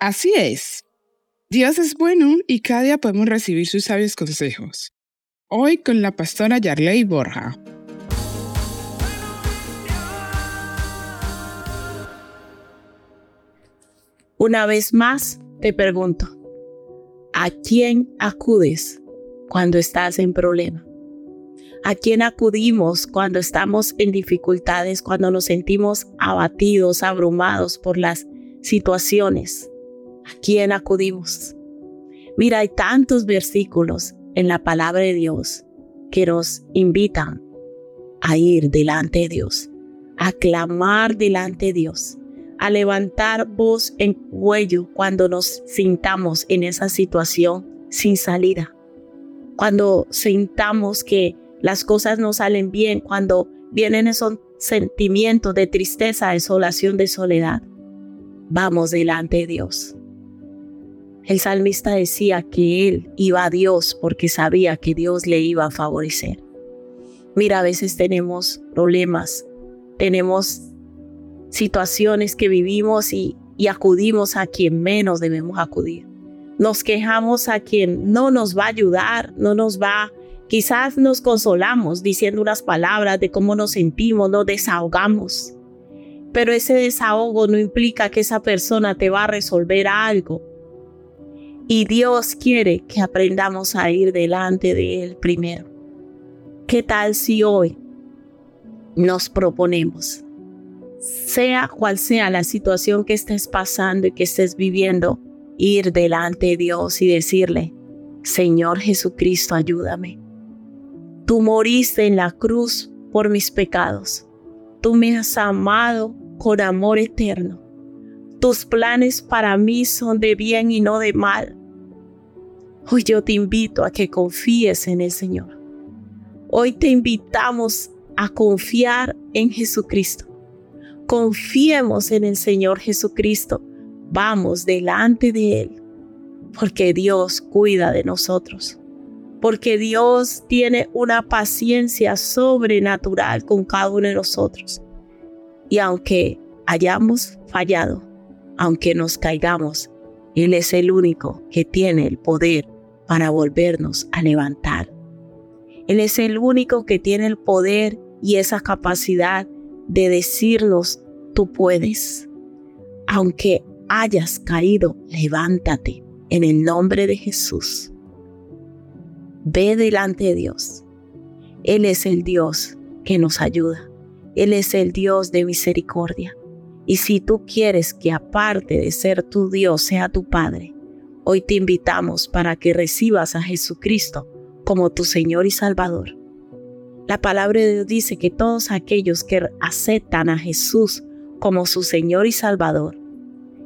Así es. Dios es bueno y cada día podemos recibir sus sabios consejos. Hoy con la pastora Yarley Borja. Una vez más te pregunto, ¿a quién acudes cuando estás en problema? ¿A quién acudimos cuando estamos en dificultades, cuando nos sentimos abatidos, abrumados por las situaciones? ¿A quién acudimos? Mira, hay tantos versículos en la palabra de Dios que nos invitan a ir delante de Dios, a clamar delante de Dios, a levantar voz en cuello cuando nos sintamos en esa situación sin salida, cuando sintamos que las cosas no salen bien, cuando vienen esos sentimientos de tristeza, desolación, de soledad. Vamos delante de Dios. El salmista decía que él iba a Dios porque sabía que Dios le iba a favorecer. Mira, a veces tenemos problemas, tenemos situaciones que vivimos y, acudimos a quien menos debemos acudir. Nos quejamos a quien no nos va a ayudar, no nos va Quizás nos consolamos diciendo unas palabras de cómo nos sentimos, nos desahogamos. Pero ese desahogo no implica que esa persona te va a resolver algo. Y Dios quiere que aprendamos a ir delante de Él primero. ¿Qué tal si hoy nos proponemos, sea cual sea la situación que estés pasando y que estés viviendo, ir delante de Dios y decirle, Señor Jesucristo, ayúdame. Tú moriste en la cruz por mis pecados. Tú me has amado con amor eterno. Tus planes para mí son de bien y no de mal. Hoy yo te invito a que confíes en el Señor. Hoy te invitamos a confiar en Jesucristo. Confiemos en el Señor Jesucristo. Vamos delante de Él, porque Dios cuida de nosotros porque Dios tiene una paciencia sobrenatural con cada uno de nosotros. Y aunque hayamos fallado, aunque nos caigamos, Él es el único que tiene el poder para volvernos a levantar. Él es el único que tiene el poder y esa capacidad de decirnos, tú puedes. Aunque hayas caído, levántate en el nombre de Jesús. Ve delante de Dios. Él es el Dios que nos ayuda. Él es el Dios de misericordia. Y si tú quieres que aparte de ser tu Dios sea tu Padre, hoy te invitamos para que recibas a Jesucristo como tu Señor y Salvador. La palabra de Dios dice que todos aquellos que aceptan a Jesús como su Señor y Salvador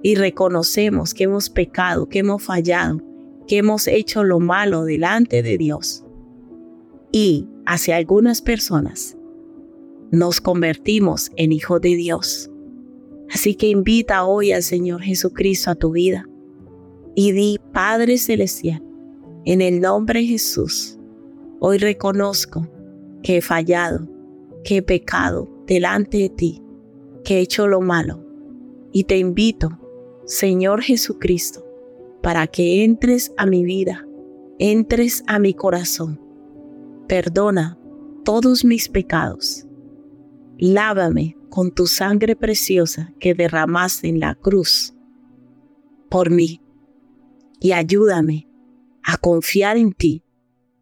y reconocemos que hemos pecado, que hemos fallado, que hemos hecho lo malo delante de Dios. Y hacia algunas personas nos convertimos en hijos de Dios. Así que invita hoy al Señor Jesucristo a tu vida y di, Padre Celestial, en el nombre de Jesús, hoy reconozco que he fallado, que he pecado delante de ti, que he hecho lo malo. Y te invito, Señor Jesucristo, para que entres a mi vida, entres a mi corazón. Perdona todos mis pecados. Lávame con tu sangre preciosa que derramaste en la cruz por mí y ayúdame a confiar en ti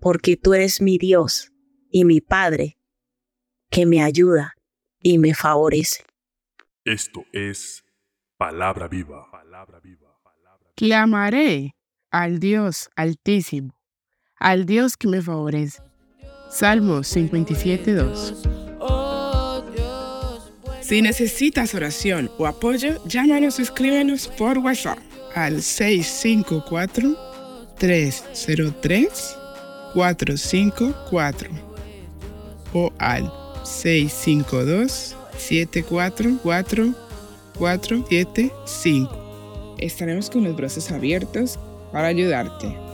porque tú eres mi Dios y mi Padre que me ayuda y me favorece. Esto es palabra viva. Palabra viva. Clamaré al Dios altísimo, al Dios que me favorece. Salmo 57.2 Si necesitas oración o apoyo, llámanos o escríbenos por WhatsApp al 654-303-454 o al 652-744-475 estaremos con los brazos abiertos para ayudarte.